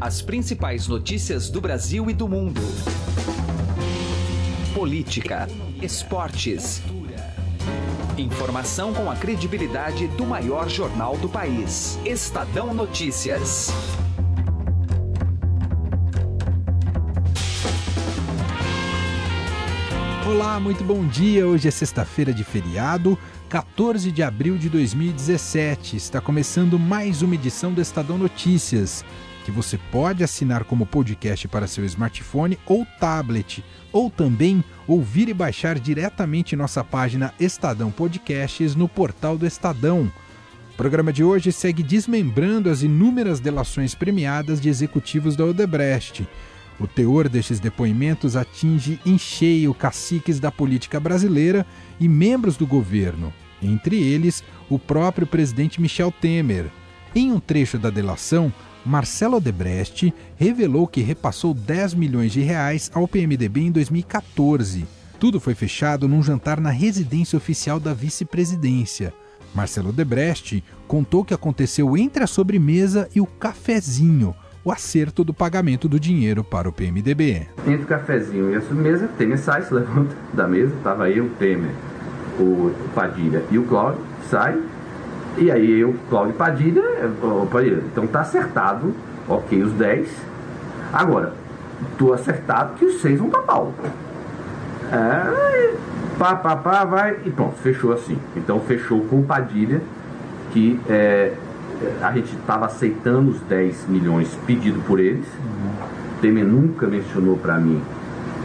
As principais notícias do Brasil e do mundo. Política, esportes. Informação com a credibilidade do maior jornal do país. Estadão Notícias. Olá, muito bom dia. Hoje é sexta-feira de feriado, 14 de abril de 2017. Está começando mais uma edição do Estadão Notícias, que você pode assinar como podcast para seu smartphone ou tablet, ou também ouvir e baixar diretamente nossa página Estadão Podcasts no portal do Estadão. O programa de hoje segue desmembrando as inúmeras delações premiadas de executivos da Odebrecht. O teor destes depoimentos atinge em cheio caciques da política brasileira e membros do governo, entre eles o próprio presidente Michel Temer. Em um trecho da delação, Marcelo Odebrecht revelou que repassou 10 milhões de reais ao PMDB em 2014. Tudo foi fechado num jantar na residência oficial da vice-presidência. Marcelo Odebrecht contou que aconteceu entre a sobremesa e o cafezinho, o acerto do pagamento do dinheiro para o PMDB. Entre o cafezinho e a sobremesa, Temer sai, se levanta da mesa, estava aí o Temer, o Padilha e o Cláudio, sai, e aí eu, Cláudio Padilha, Padilha, então tá acertado, ok, os 10. Agora, tô acertado que os 6 vão pra pau. É, pá, pá, pá, vai, e pronto, fechou assim. Então fechou com Padilha, que é, a gente estava aceitando os 10 milhões pedido por eles. Uhum. Temer nunca mencionou para mim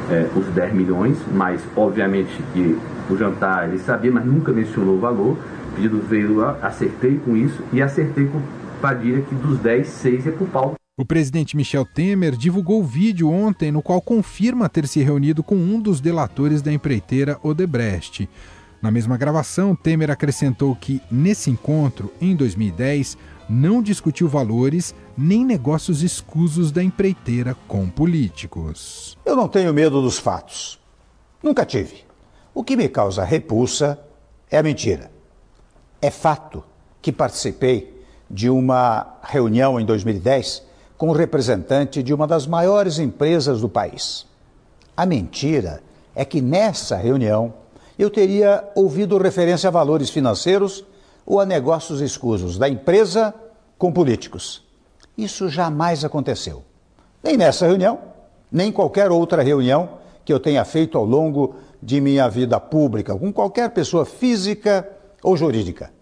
é, os 10 milhões, mas obviamente que o jantar ele sabia, mas nunca mencionou o valor. O pedido veio lá, acertei com isso e acertei com Padilha que dos 10, 6 é pro Paulo. O presidente Michel Temer divulgou vídeo ontem no qual confirma ter se reunido com um dos delatores da empreiteira Odebrecht. Na mesma gravação, Temer acrescentou que, nesse encontro, em 2010, não discutiu valores nem negócios escusos da empreiteira com políticos. Eu não tenho medo dos fatos. Nunca tive. O que me causa repulsa é a mentira. É fato que participei de uma reunião em 2010 com um representante de uma das maiores empresas do país. A mentira é que nessa reunião eu teria ouvido referência a valores financeiros ou a negócios escusos da empresa com políticos. Isso jamais aconteceu. Nem nessa reunião, nem qualquer outra reunião que eu tenha feito ao longo de minha vida pública com qualquer pessoa física ou jurídica.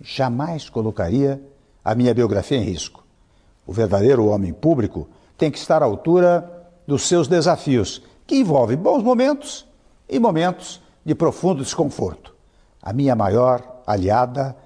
Jamais colocaria a minha biografia em risco. O verdadeiro homem público tem que estar à altura dos seus desafios, que envolvem bons momentos e momentos de profundo desconforto. A minha maior aliada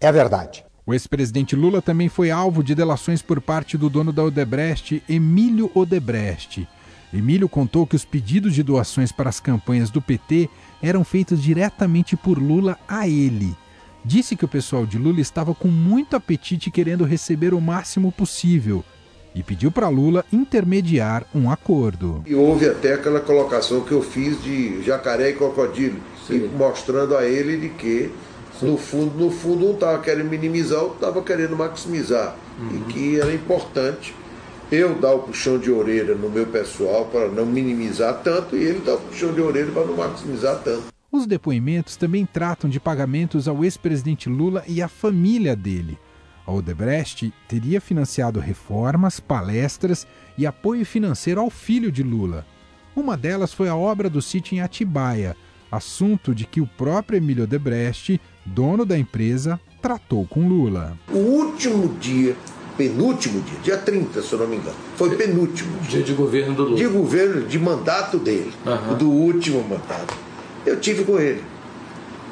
é a verdade. O ex-presidente Lula também foi alvo de delações por parte do dono da Odebrecht, Emílio Odebrecht. Emílio contou que os pedidos de doações para as campanhas do PT eram feitos diretamente por Lula a ele. Disse que o pessoal de Lula estava com muito apetite querendo receber o máximo possível e pediu para Lula intermediar um acordo. E houve até aquela colocação que eu fiz de jacaré e crocodilo, e mostrando a ele de que no fundo, no fundo um estava querendo minimizar, outro estava querendo maximizar. Uhum. E que era importante eu dar o puxão de orelha no meu pessoal para não minimizar tanto e ele dar o puxão de orelha para não maximizar tanto. Os depoimentos também tratam de pagamentos ao ex-presidente Lula e à família dele. A Odebrecht teria financiado reformas, palestras e apoio financeiro ao filho de Lula. Uma delas foi a obra do sítio em Atibaia, assunto de que o próprio Emílio Odebrecht, dono da empresa, tratou com Lula. O último dia, penúltimo dia, dia 30, se eu não me engano, foi penúltimo dia. de governo do Lula. De governo, de mandato dele, uhum. do último mandato. Eu tive com ele.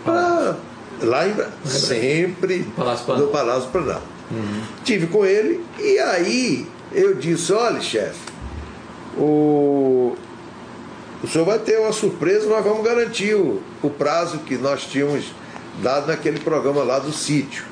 Pra Lá em sempre Palácio no Palácio Planalto. Uhum. Tive com ele e aí eu disse, olha, chefe, o, o senhor vai ter uma surpresa, nós vamos garantir o, o prazo que nós tínhamos dado naquele programa lá do sítio.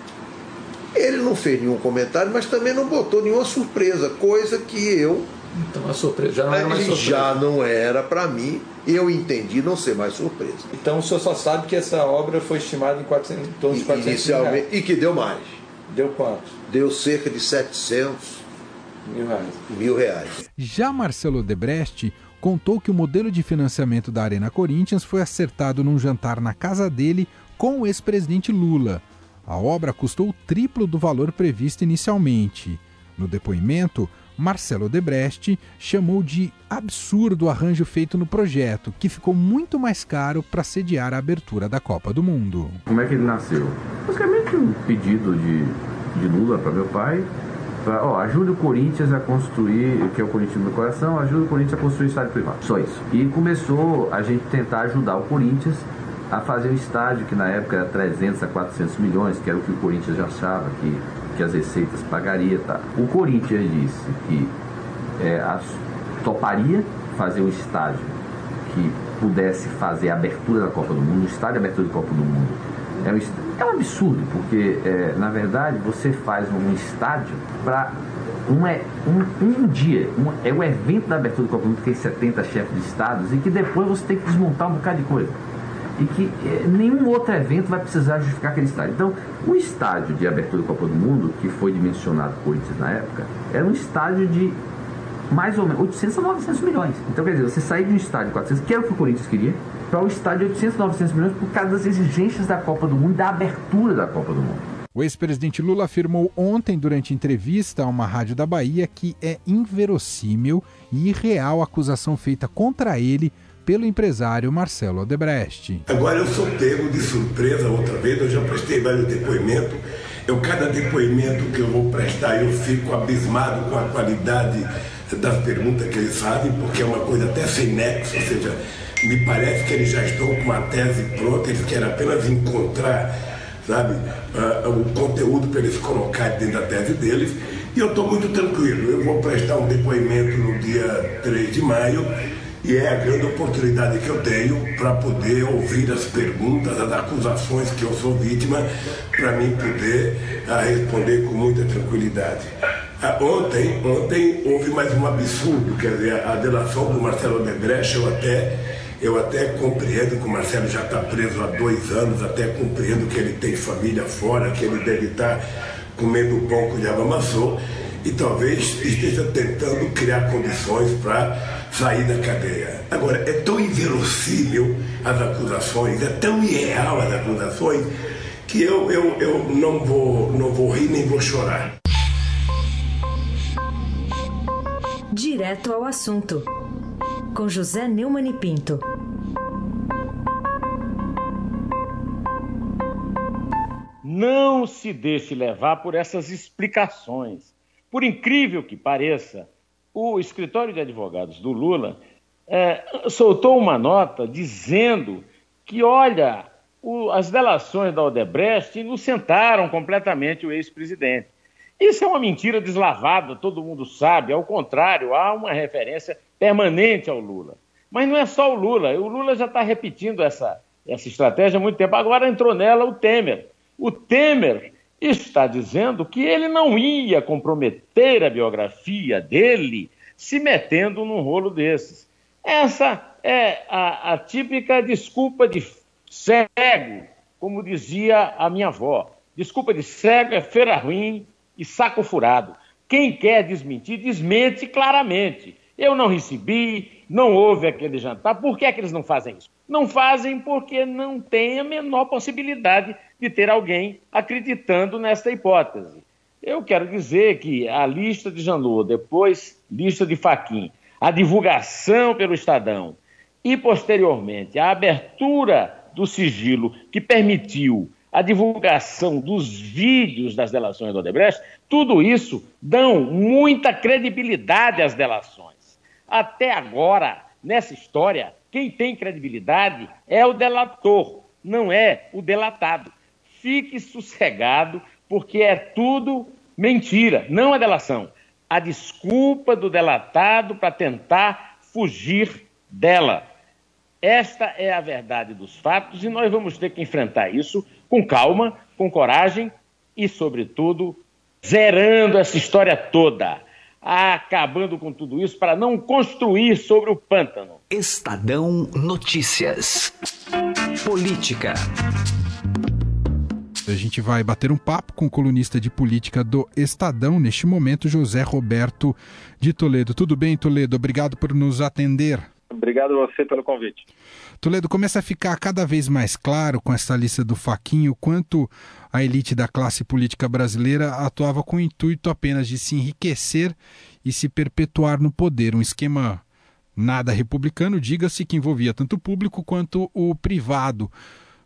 Ele não fez nenhum comentário, mas também não botou nenhuma surpresa, coisa que eu. Então a surpresa já não era mais surpresa. Já não era para mim eu entendi não ser mais surpresa. Então o senhor só sabe que essa obra foi estimada em 400, em torno de 400 Inicialmente, E que deu mais. Deu quanto? Deu cerca de 700 Mil reais. Mil reais. Já Marcelo Debrecht contou que o modelo de financiamento da Arena Corinthians foi acertado num jantar na casa dele com o ex-presidente Lula. A obra custou o triplo do valor previsto inicialmente. No depoimento, Marcelo Debrecht chamou de absurdo o arranjo feito no projeto, que ficou muito mais caro para sediar a abertura da Copa do Mundo. Como é que ele nasceu? Basicamente um pedido de, de Lula para meu pai. Pra, ó, ajuda o Corinthians a construir, que é o Corinthians do meu coração, ajuda o Corinthians a construir estádio privado. Só isso. E começou a gente tentar ajudar o Corinthians a fazer um estádio que na época era 300 a 400 milhões, que era o que o Corinthians já achava que que as receitas pagaria, tá? O Corinthians disse que é, as, toparia fazer um estádio que pudesse fazer a abertura da Copa do Mundo, um estádio de abertura da Copa do Mundo. É um, é um absurdo, porque é, na verdade você faz um estádio para um, um, um dia, um, é o evento da abertura da Copa do Mundo, que tem 70 chefes de estados, e que depois você tem que desmontar um bocado de coisa e que eh, nenhum outro evento vai precisar justificar aquele estádio. Então, o estádio de abertura da Copa do Mundo, que foi dimensionado por Corinthians na época, era um estádio de mais ou menos 800 a 900 milhões. Então, quer dizer, você sair de um estádio de 400, que era o que o Corinthians queria, para um estádio de 800 a 900 milhões por causa das exigências da Copa do Mundo, da abertura da Copa do Mundo. O ex-presidente Lula afirmou ontem, durante entrevista a uma rádio da Bahia, que é inverossímil e irreal a acusação feita contra ele pelo empresário Marcelo Odebrecht. Agora eu sou pego de surpresa outra vez, eu já prestei vários depoimentos. Eu, cada depoimento que eu vou prestar, eu fico abismado com a qualidade das perguntas que eles fazem, porque é uma coisa até sem nexo, ou seja, me parece que eles já estão com uma tese pronta, eles querem apenas encontrar, sabe, uh, o conteúdo para eles colocarem dentro da tese deles. E eu estou muito tranquilo. Eu vou prestar um depoimento no dia 3 de maio e é a grande oportunidade que eu tenho para poder ouvir as perguntas, as acusações que eu sou vítima, para mim poder ah, responder com muita tranquilidade. Ah, ontem, ontem houve mais um absurdo, quer dizer, a delação do Marcelo Debrecht, eu até, eu até compreendo que o Marcelo já está preso há dois anos, até compreendo que ele tem família fora, que ele deve estar tá comendo o pão que o diabo amassou, e talvez esteja tentando criar condições para sair da cadeia. Agora, é tão inverossímil as acusações, é tão irreal as acusações, que eu, eu, eu não, vou, não vou rir nem vou chorar. Direto ao assunto, com José Neumann e Pinto. Não se deixe levar por essas explicações. Por incrível que pareça, o escritório de advogados do Lula é, soltou uma nota dizendo que, olha, o, as delações da Odebrecht inocentaram completamente o ex-presidente. Isso é uma mentira deslavada, todo mundo sabe. Ao contrário, há uma referência permanente ao Lula. Mas não é só o Lula. O Lula já está repetindo essa, essa estratégia há muito tempo. Agora entrou nela o Temer. O Temer está dizendo que ele não ia comprometer a biografia dele se metendo num rolo desses. Essa é a, a típica desculpa de cego, como dizia a minha avó. Desculpa de cego é feira ruim e saco furado. Quem quer desmentir, desmente claramente. Eu não recebi, não houve aquele jantar. Por que, é que eles não fazem isso? Não fazem porque não tem a menor possibilidade de ter alguém acreditando nesta hipótese. Eu quero dizer que a lista de Janot, depois lista de Faquim, a divulgação pelo Estadão e, posteriormente, a abertura do sigilo que permitiu a divulgação dos vídeos das delações do Odebrecht, tudo isso dão muita credibilidade às delações. Até agora, nessa história, quem tem credibilidade é o delator, não é o delatado. Fique sossegado, porque é tudo mentira, não a delação. A desculpa do delatado para tentar fugir dela. Esta é a verdade dos fatos e nós vamos ter que enfrentar isso com calma, com coragem e, sobretudo, zerando essa história toda, acabando com tudo isso para não construir sobre o pântano. Estadão Notícias. Política. A gente vai bater um papo com o colunista de política do Estadão, neste momento, José Roberto de Toledo. Tudo bem, Toledo? Obrigado por nos atender. Obrigado a você pelo convite. Toledo, começa a ficar cada vez mais claro com essa lista do Faquinho quanto a elite da classe política brasileira atuava com o intuito apenas de se enriquecer e se perpetuar no poder. Um esquema nada republicano, diga-se que envolvia tanto o público quanto o privado.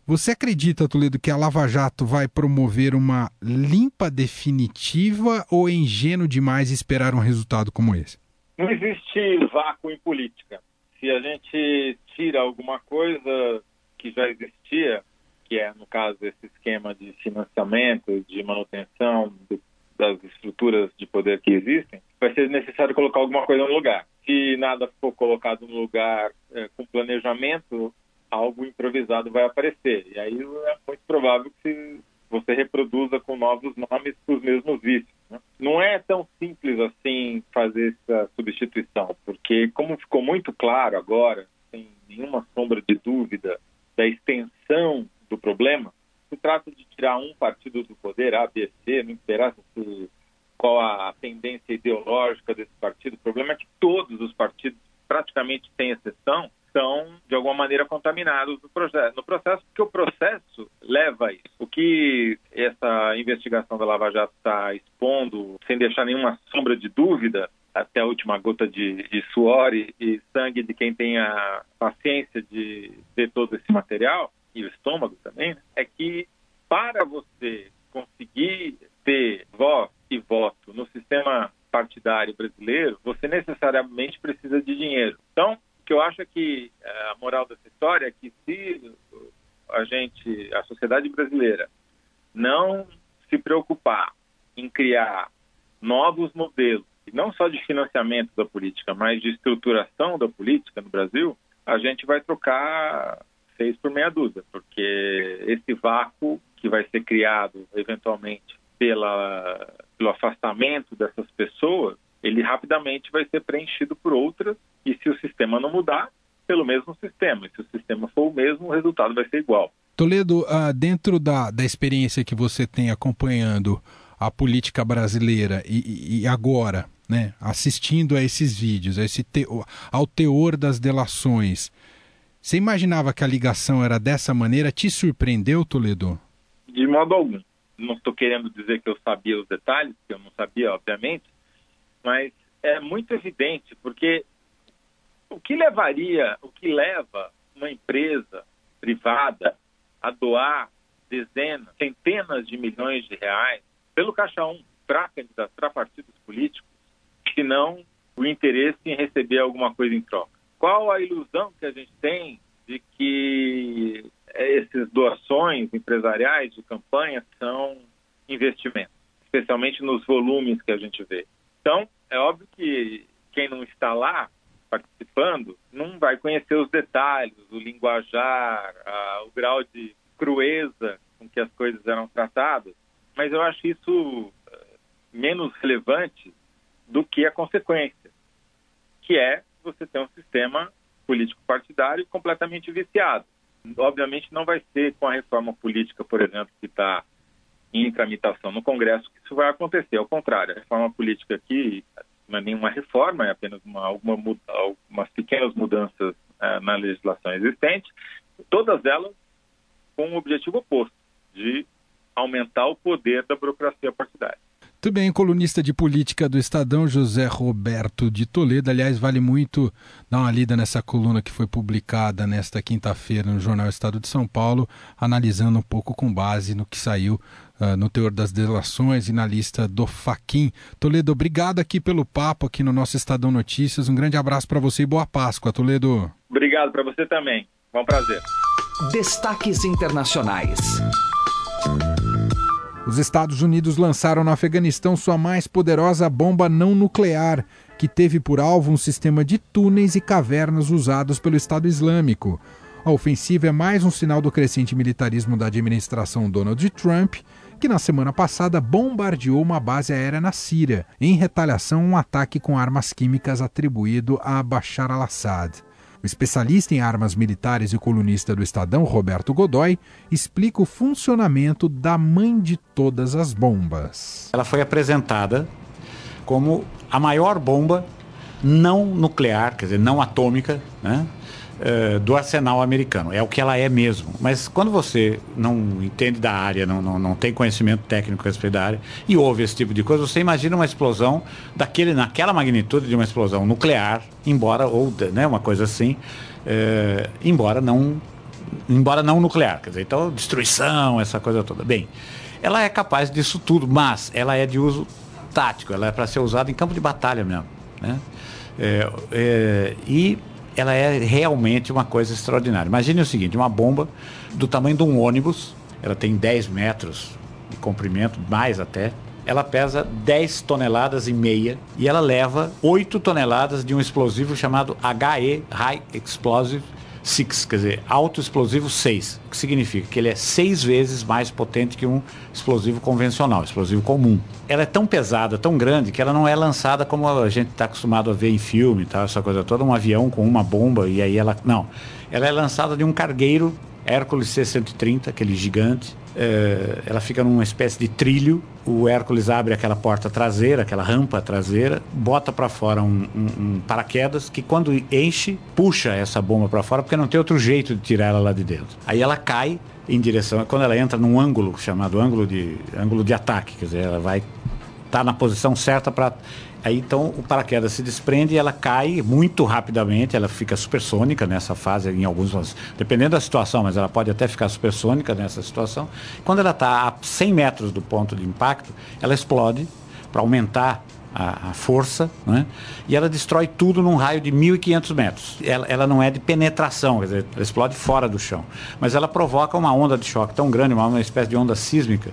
Você acredita, Toledo, que a Lava Jato vai promover uma limpa definitiva ou é ingênuo demais esperar um resultado como esse? Não existe vácuo em política. Se a gente tira alguma coisa que já existia, que é, no caso, esse esquema de financiamento, de manutenção do, das estruturas de poder que existem, vai ser necessário colocar alguma coisa no lugar. Se nada for colocado no lugar é, com planejamento, algo improvisado vai aparecer. E aí é muito provável que você reproduza com novos nomes os mesmos vícios. Não é tão simples assim fazer essa substituição, porque como ficou muito claro agora, sem nenhuma sombra de dúvida, da extensão do problema, se trata de tirar um partido do poder, A, B, C, não interessa se, qual a tendência ideológica desse partido. O problema é que todos os partidos, praticamente sem exceção, estão, de alguma maneira, contaminados no processo, no processo, porque o processo leva a isso. O que essa investigação da Lava Jato está expondo, sem deixar nenhuma sombra de dúvida, até a última gota de, de suor e, e, sangue de quem tem a paciência de ver todo esse material, e o estômago também, né, é que para você conseguir ter voz e voto no sistema partidário brasileiro, você necessariamente precisa de dinheiro. Que é, a moral dessa história é que se a gente, a sociedade brasileira, não se preocupar em criar novos modelos, não só de financiamento da política, mas de estruturação da política no Brasil, a gente vai trocar seis por meia dúzia, porque esse vácuo que vai ser criado eventualmente pela, pelo afastamento dessas pessoas, ele rapidamente vai ser preenchido por outras e se o sistema não mudar, pelo mesmo sistema. E se o sistema for o mesmo, o resultado vai ser igual. Toledo, uh, dentro da, da experiência que você tem acompanhando a política brasileira e, e agora, né, assistindo a esses vídeos, a esse ao teor das delações, você imaginava que a ligação era dessa maneira? Te surpreendeu, Toledo? De modo algum. Não estou querendo dizer que eu sabia os detalhes, que eu não sabia, obviamente, mas é muito evidente, porque o que levaria, o que leva uma empresa privada a doar dezenas, centenas de milhões de reais pelo Caixa 1 para candidatar partidos políticos, se não o interesse em receber alguma coisa em troca? Qual a ilusão que a gente tem de que essas doações empresariais de campanha são investimentos, especialmente nos volumes que a gente vê? Então, é óbvio que quem não está lá participando não vai conhecer os detalhes, o linguajar, a, o grau de crueza com que as coisas eram tratadas, mas eu acho isso uh, menos relevante do que a consequência, que é você ter um sistema político partidário completamente viciado. Obviamente não vai ser com a reforma política, por exemplo, que está em tramitação no Congresso que isso vai acontecer. Ao contrário, a reforma política aqui não é nenhuma reforma, é apenas uma, alguma, algumas pequenas mudanças é, na legislação existente, todas elas com o objetivo oposto, de aumentar o poder da burocracia partidária. Muito bem, colunista de política do Estadão, José Roberto de Toledo. Aliás, vale muito dar uma lida nessa coluna que foi publicada nesta quinta-feira no Jornal Estado de São Paulo, analisando um pouco com base no que saiu uh, no teor das delações e na lista do Faquin. Toledo, obrigado aqui pelo papo aqui no nosso Estadão Notícias. Um grande abraço para você e boa Páscoa, Toledo. Obrigado para você também. Foi um prazer. Destaques internacionais. Os Estados Unidos lançaram no Afeganistão sua mais poderosa bomba não nuclear, que teve por alvo um sistema de túneis e cavernas usados pelo Estado Islâmico. A ofensiva é mais um sinal do crescente militarismo da administração Donald Trump, que na semana passada bombardeou uma base aérea na Síria, em retaliação a um ataque com armas químicas atribuído a Bashar al-Assad. Especialista em armas militares e colunista do Estadão, Roberto Godoy, explica o funcionamento da mãe de todas as bombas. Ela foi apresentada como a maior bomba não nuclear, quer dizer, não atômica, né? Uh, do arsenal americano. É o que ela é mesmo. Mas quando você não entende da área, não, não, não tem conhecimento técnico a respeito da área, e ouve esse tipo de coisa, você imagina uma explosão daquele, naquela magnitude de uma explosão nuclear, embora, ou né, uma coisa assim, uh, embora não embora não nuclear. Quer dizer, então, destruição, essa coisa toda. Bem, ela é capaz disso tudo, mas ela é de uso tático, ela é para ser usada em campo de batalha mesmo. Né? É, é, e ela é realmente uma coisa extraordinária. Imagine o seguinte: uma bomba do tamanho de um ônibus, ela tem 10 metros de comprimento, mais até. Ela pesa 10 toneladas e meia e ela leva 8 toneladas de um explosivo chamado HE High Explosive 6, quer dizer, alto explosivo 6, o que significa que ele é seis vezes mais potente que um explosivo convencional, explosivo comum. Ela é tão pesada, tão grande, que ela não é lançada como a gente está acostumado a ver em filme, tá, essa coisa toda, um avião com uma bomba e aí ela. Não. Ela é lançada de um cargueiro Hércules C-130, aquele gigante. É, ela fica numa espécie de trilho. O Hércules abre aquela porta traseira, aquela rampa traseira, bota para fora um, um, um, paraquedas que, quando enche, puxa essa bomba para fora, porque não tem outro jeito de tirar ela lá de dentro. Aí ela cai em direção. Quando ela entra num ângulo chamado ângulo de, ângulo de ataque, quer dizer, ela vai estar tá na posição certa para Aí então o paraquedas se desprende e ela cai muito rapidamente, ela fica supersônica nessa fase, em alguns, dependendo da situação, mas ela pode até ficar supersônica nessa situação. Quando ela está a 100 metros do ponto de impacto, ela explode. Para aumentar a, a, força, né? e ela destrói tudo num raio de 1.500 metros. Ela, ela, não é de penetração, quer dizer, ela explode fora do chão, mas ela provoca uma onda de choque tão grande, uma, uma espécie de onda sísmica,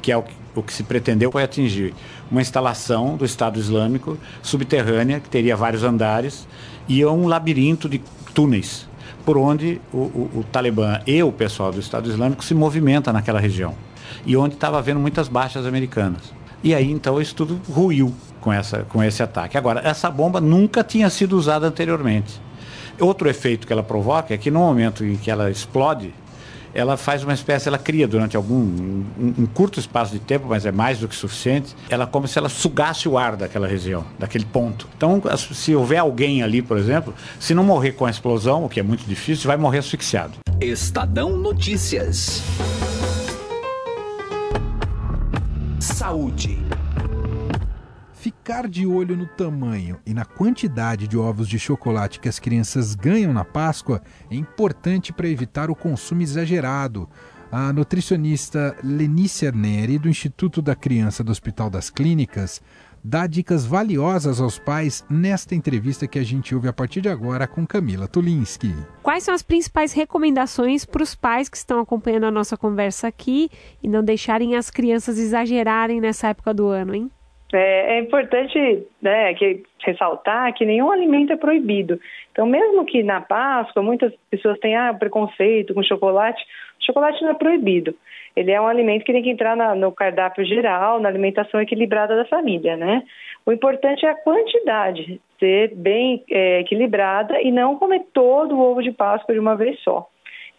que é o que, o que se pretendeu foi atingir uma instalação do Estado Islâmico subterrânea, que teria vários andares, e um labirinto de túneis, por onde o, o, o Talibã e o pessoal do Estado Islâmico se movimenta naquela região, e onde estava havendo muitas baixas americanas. E aí então isso tudo ruiu com, essa, com esse ataque. Agora, essa bomba nunca tinha sido usada anteriormente. Outro efeito que ela provoca é que no momento em que ela explode, ela faz uma espécie, ela cria durante algum um, um, curto espaço de tempo, mas é mais do que suficiente, ela como se ela sugasse o ar daquela região, daquele ponto. Então, se houver alguém ali, por exemplo, se não morrer com a explosão, o que é muito difícil, vai morrer asfixiado. Estadão Notícias. Saúde. Ficar de olho no tamanho e na quantidade de ovos de chocolate que as crianças ganham na Páscoa é importante para evitar o consumo exagerado. A nutricionista Lenícia Neri, do Instituto da Criança do Hospital das Clínicas, dá dicas valiosas aos pais nesta entrevista que a gente ouve a partir de agora com Camila Tulinski. Quais são as principais recomendações para os pais que estão acompanhando a nossa conversa aqui e não deixarem as crianças exagerarem nessa época do ano, hein? É, é importante né, que, ressaltar que nenhum alimento é proibido. Então, mesmo que na Páscoa muitas pessoas tenham ah, preconceito com chocolate, chocolate não é proibido. Ele é um alimento que tem que entrar na, no cardápio geral, na alimentação equilibrada da família, né? O importante é a quantidade, ser bem é, equilibrada e não comer todo o ovo de Páscoa de uma vez só.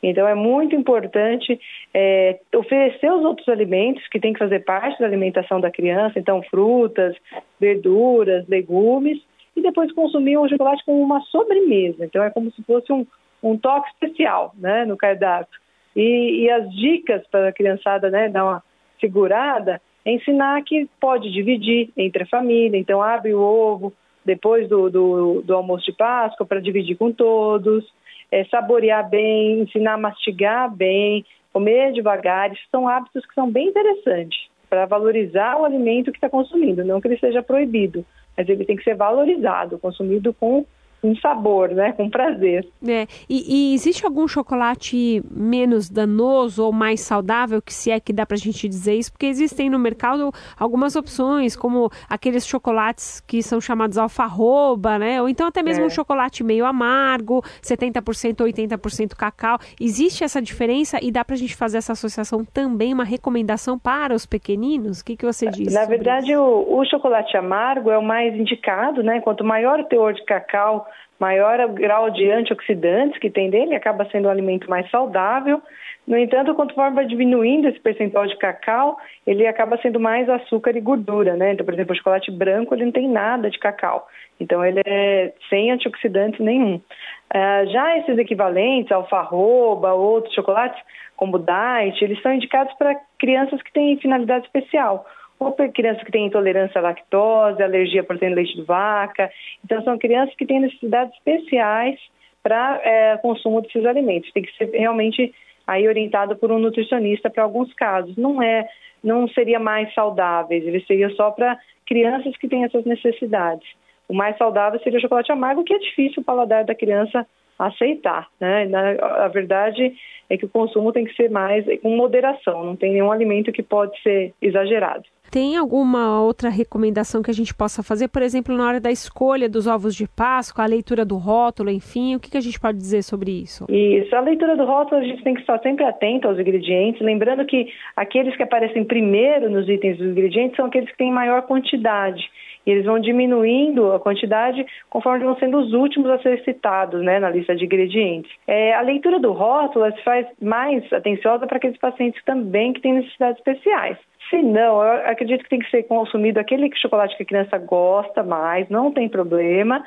Então é muito importante é, oferecer os outros alimentos que tem que fazer parte da alimentação da criança, então frutas, verduras, legumes, e depois consumir o chocolate como uma sobremesa. Então é como se fosse um, um toque especial né, no cardápio. E, e as dicas para a criançada né, dar uma segurada é ensinar que pode dividir entre a família, então abre o ovo depois do, do, do almoço de Páscoa para dividir com todos é, saborear bem, ensinar a mastigar bem, comer devagar. São hábitos que são bem interessantes para valorizar o alimento que está consumindo. Não que ele seja proibido, mas ele tem que ser valorizado, consumido com com sabor, né? Com prazer. É. E, e, existe algum chocolate menos danoso ou mais saudável, que se é que dá pra gente dizer isso? Porque existem no mercado algumas opções, como aqueles chocolates que são chamados alfarroba, né? Ou então até mesmo é. um chocolate meio amargo, 70% ou 80% cacau. Existe essa diferença e dá pra gente fazer essa associação também, uma recomendação para os pequeninos? O que, que você diz? Na verdade, o, o chocolate amargo é o mais indicado, né? Quanto maior o teor de cacau, maior o grau de antioxidantes que tem dele, acaba sendo um alimento mais saudável. No entanto, conforme vai diminuindo esse percentual de cacau, ele acaba sendo mais açúcar e gordura, né? Então, por exemplo, o chocolate branco ele não tem nada de cacau, então ele é sem antioxidantes nenhum. Uh, já esses equivalentes, alfarroba, outros chocolates, como diet, eles são indicados para crianças que têm finalidade especial ou para crianças que têm intolerância à lactose, alergia à proteína de leite de vaca. Então, são crianças que têm necessidades especiais para é, consumo desses alimentos. Tem que ser realmente aí orientado por um nutricionista para alguns casos. Não é, não seria mais saudáveis, ele seria só para crianças que têm essas necessidades. O mais saudável seria o chocolate amargo, que é difícil o paladar da criança aceitar. Né? Na, a verdade é que o consumo tem que ser mais com moderação, não tem nenhum alimento que pode ser exagerado. Tem alguma outra recomendação que a gente possa fazer, por exemplo, na hora da escolha dos ovos de Páscoa, a leitura do rótulo, enfim, o que, a gente pode dizer sobre isso? Isso, a leitura do rótulo a gente tem que estar sempre atento aos ingredientes, lembrando que aqueles que aparecem primeiro nos itens dos ingredientes são aqueles que têm maior quantidade e eles vão diminuindo a quantidade conforme vão sendo os últimos a ser citados né, na lista de ingredientes. É, a leitura do rótulo se faz mais atenciosa para aqueles pacientes também que têm necessidades especiais. Se não, eu acredito que tem que ser consumido aquele chocolate que a criança gosta mais, não tem problema,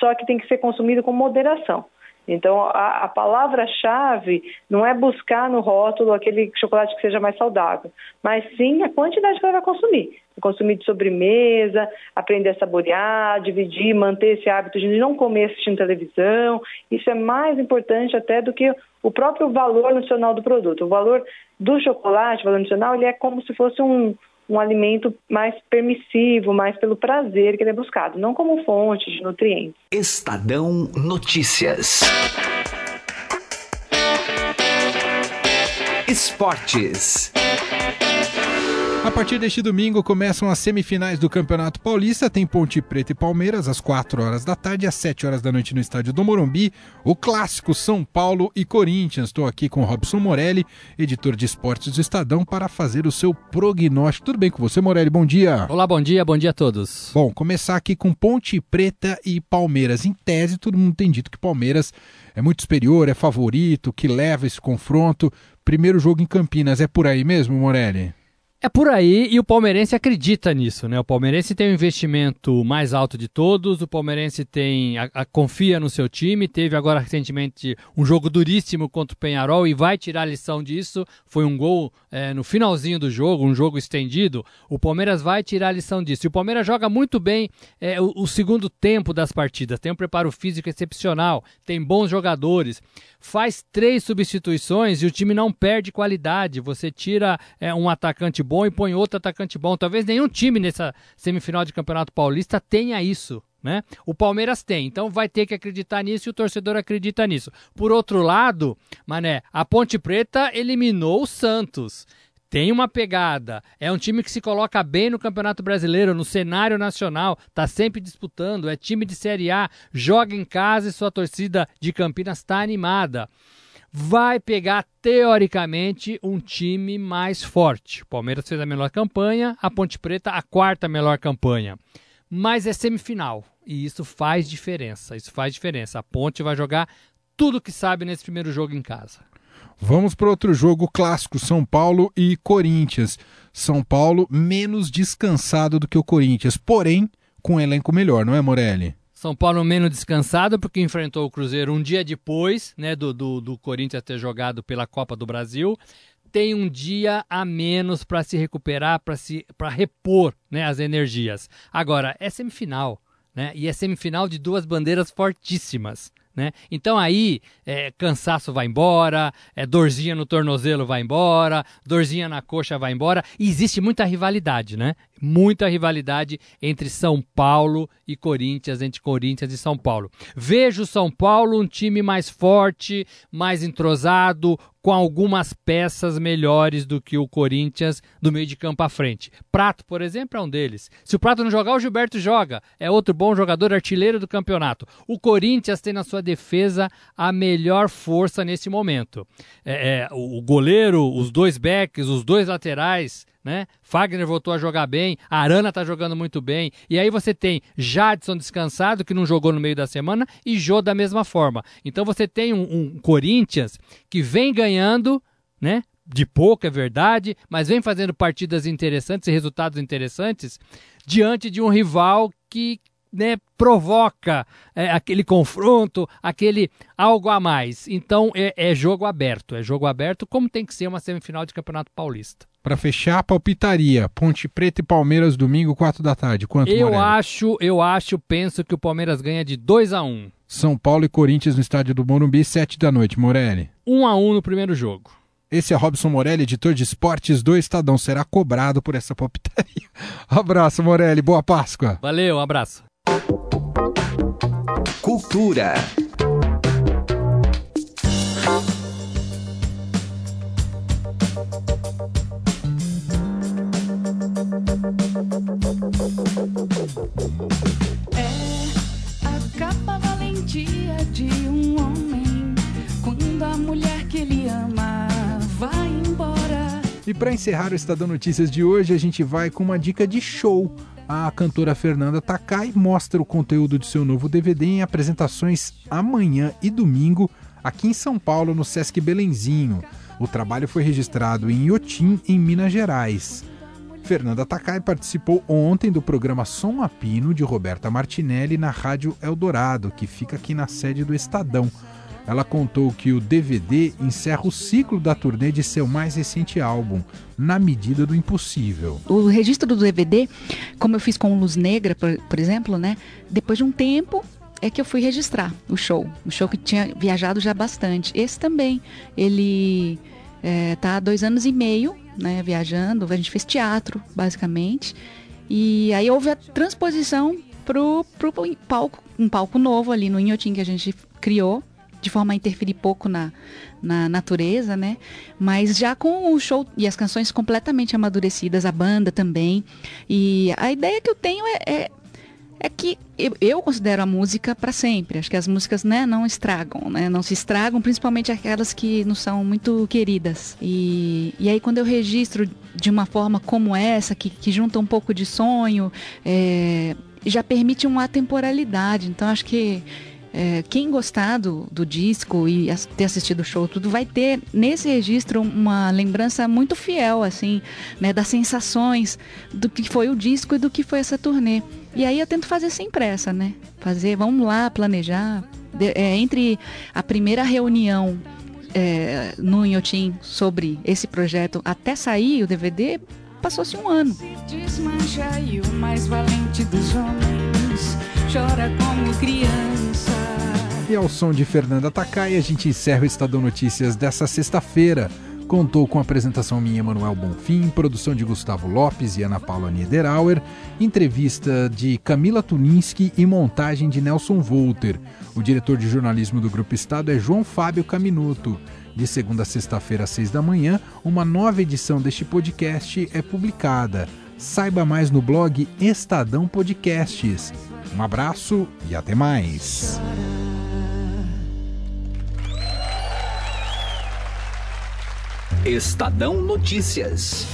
só que tem que ser consumido com moderação. Então, a, a palavra-chave não é buscar no rótulo aquele chocolate que seja mais saudável, mas sim a quantidade que ela vai consumir. Consumir de sobremesa, aprender a saborear, dividir, manter esse hábito de não comer assistindo televisão. Isso é mais importante até do que o próprio valor nutricional do produto. O valor do chocolate, nutricional, ele é como se fosse um, um alimento mais permissivo, mais pelo prazer que ele é buscado, não como fonte de nutrientes. Estadão Notícias. Esportes. A partir deste domingo começam as semifinais do Campeonato Paulista. Tem Ponte Preta e Palmeiras às 4 horas da tarde e às 7 horas da noite no estádio do Morumbi. O clássico São Paulo e Corinthians. Estou aqui com Robson Morelli, editor de esportes do Estadão, para fazer o seu prognóstico. Tudo bem com você, Morelli? Bom dia. Olá, bom dia, bom dia a todos. Bom, começar aqui com Ponte Preta e Palmeiras. Em tese, todo mundo tem dito que Palmeiras é muito superior, é favorito, que leva esse confronto. Primeiro jogo em Campinas, é por aí mesmo, Morelli? É por aí e o palmeirense acredita nisso, né? O palmeirense tem o investimento mais alto de todos, o palmeirense tem a, a, confia no seu time, teve agora recentemente um jogo duríssimo contra o Penharol e vai tirar a lição disso. Foi um gol é, no finalzinho do jogo, um jogo estendido. O Palmeiras vai tirar a lição disso. E o Palmeiras joga muito bem é, o, o segundo tempo das partidas, tem um preparo físico excepcional, tem bons jogadores, faz três substituições e o time não perde qualidade. Você tira é, um atacante bom e põe outro atacante bom. Talvez nenhum time nessa semifinal de Campeonato Paulista tenha isso. Né? O Palmeiras tem, então vai ter que acreditar nisso e o torcedor acredita nisso. Por outro lado, Mané, a Ponte Preta eliminou o Santos. Tem uma pegada, é um time que se coloca bem no Campeonato Brasileiro, no cenário nacional, tá sempre disputando, é time de Série A, joga em casa e sua torcida de Campinas está animada vai pegar, teoricamente, um time mais forte. O Palmeiras fez a melhor campanha, a Ponte Preta a quarta melhor campanha. Mas é semifinal e isso faz diferença. Isso faz diferença. A Ponte vai jogar tudo que sabe nesse primeiro jogo em casa. Vamos para outro jogo clássico: São Paulo e Corinthians. São Paulo menos descansado do que o Corinthians, porém com um elenco melhor, não é, Morelli? São Paulo menos descansado porque enfrentou o Cruzeiro um dia depois né, do, do, do Corinthians ter jogado pela Copa do Brasil. Tem um dia a menos para se recuperar, para repor né, as energias. Agora, é semifinal. Né? E é semifinal de duas bandeiras fortíssimas. Né? Então aí é, cansaço vai embora, é, dorzinha no tornozelo vai embora, dorzinha na coxa vai embora. E existe muita rivalidade, né? Muita rivalidade entre São Paulo e Corinthians, entre Corinthians e São Paulo. Vejo São Paulo um time mais forte, mais entrosado, com algumas peças melhores do que o Corinthians do meio de campo à frente. Prato, por exemplo, é um deles. Se o Prato não jogar, o Gilberto joga. É outro bom jogador artilheiro do campeonato. O Corinthians tem na sua defesa a melhor força nesse momento. É, é, o goleiro, os dois backs, os dois laterais né? Fagner voltou a jogar bem, Arana tá jogando muito bem, e aí você tem Jadson descansado, que não jogou no meio da semana, e Jô da mesma forma. Então você tem um, um Corinthians que vem ganhando, né? De pouco, é verdade, mas vem fazendo partidas interessantes e resultados interessantes diante de um rival que né, provoca é, aquele confronto, aquele algo a mais. Então é, é, jogo aberto, é jogo aberto como tem que ser uma semifinal de Campeonato Paulista. Para fechar, palpitaria, Ponte Preta e Palmeiras domingo, 4 da tarde. Quanto, Eu Morelli? acho, eu acho, penso que o Palmeiras ganha de 2 a 1. São Paulo e Corinthians no estádio do Morumbi, 7 da noite, Morelli. 1 a 1 no primeiro jogo. Esse é Robson Morelli, editor de esportes do Estadão. Será cobrado por essa palpitaria. Abraço, Morelli. Boa Páscoa. Valeu, um abraço. Cultura. É a capa valentia de um homem quando a mulher que ele ama vai embora. E para encerrar o Estadão Notícias de hoje, a gente vai com uma dica de show. A cantora Fernanda Takai mostra o conteúdo de seu novo DVD em apresentações amanhã e domingo aqui em São Paulo, no Sesc Belenzinho. O trabalho foi registrado em Iotim, em Minas Gerais. Fernanda Takai participou ontem do programa Som a Pino de Roberta Martinelli na Rádio Eldorado, que fica aqui na sede do Estadão. Ela contou que o DVD encerra o ciclo da turnê de seu mais recente álbum, Na Medida do Impossível. O registro do DVD, como eu fiz com Luz Negra, por, por exemplo, né? Depois de um tempo é que eu fui registrar o show. O show que tinha viajado já bastante. Esse também, ele é, tá há dois anos e meio, né? Viajando. A gente fez teatro, basicamente. E aí houve a transposição pro, pro palco, um palco novo ali no Inhotim que a gente criou de forma a interferir pouco na, na natureza, né? Mas já com o show e as canções completamente amadurecidas, a banda também. E a ideia que eu tenho é, é, é que eu, considero a música para sempre. Acho que as músicas né, não estragam, né? Não se estragam, principalmente aquelas que não são muito queridas. E, e aí quando eu registro de uma forma como essa, que, que junta um pouco de sonho, é, já permite uma temporalidade. Então acho que é, quem gostar do, do disco e as, ter assistido o show tudo vai ter nesse registro uma lembrança muito fiel assim né das sensações do que foi o disco e do que foi essa turnê. E aí eu tento fazer sem pressa né? Fazer vamos lá planejar. De, é, entre a primeira reunião é, no Inhotim sobre esse projeto até sair o DVD passou-se um ano. Desmancha e o mais valente dos homens. Chora como criança e ao som de Fernanda Takai, a gente encerra o Estadão Notícias dessa sexta-feira. Contou com a apresentação minha, Manuel Bonfim, produção de Gustavo Lopes e Ana Paula Niederauer, entrevista de Camila Tuninski e montagem de Nelson Volter. O diretor de jornalismo do Grupo Estado é João Fábio Caminuto. De segunda a sexta-feira, às seis da manhã, uma nova edição deste podcast é publicada. Saiba mais no blog Estadão Podcasts. Um abraço e até mais. Estadão Notícias.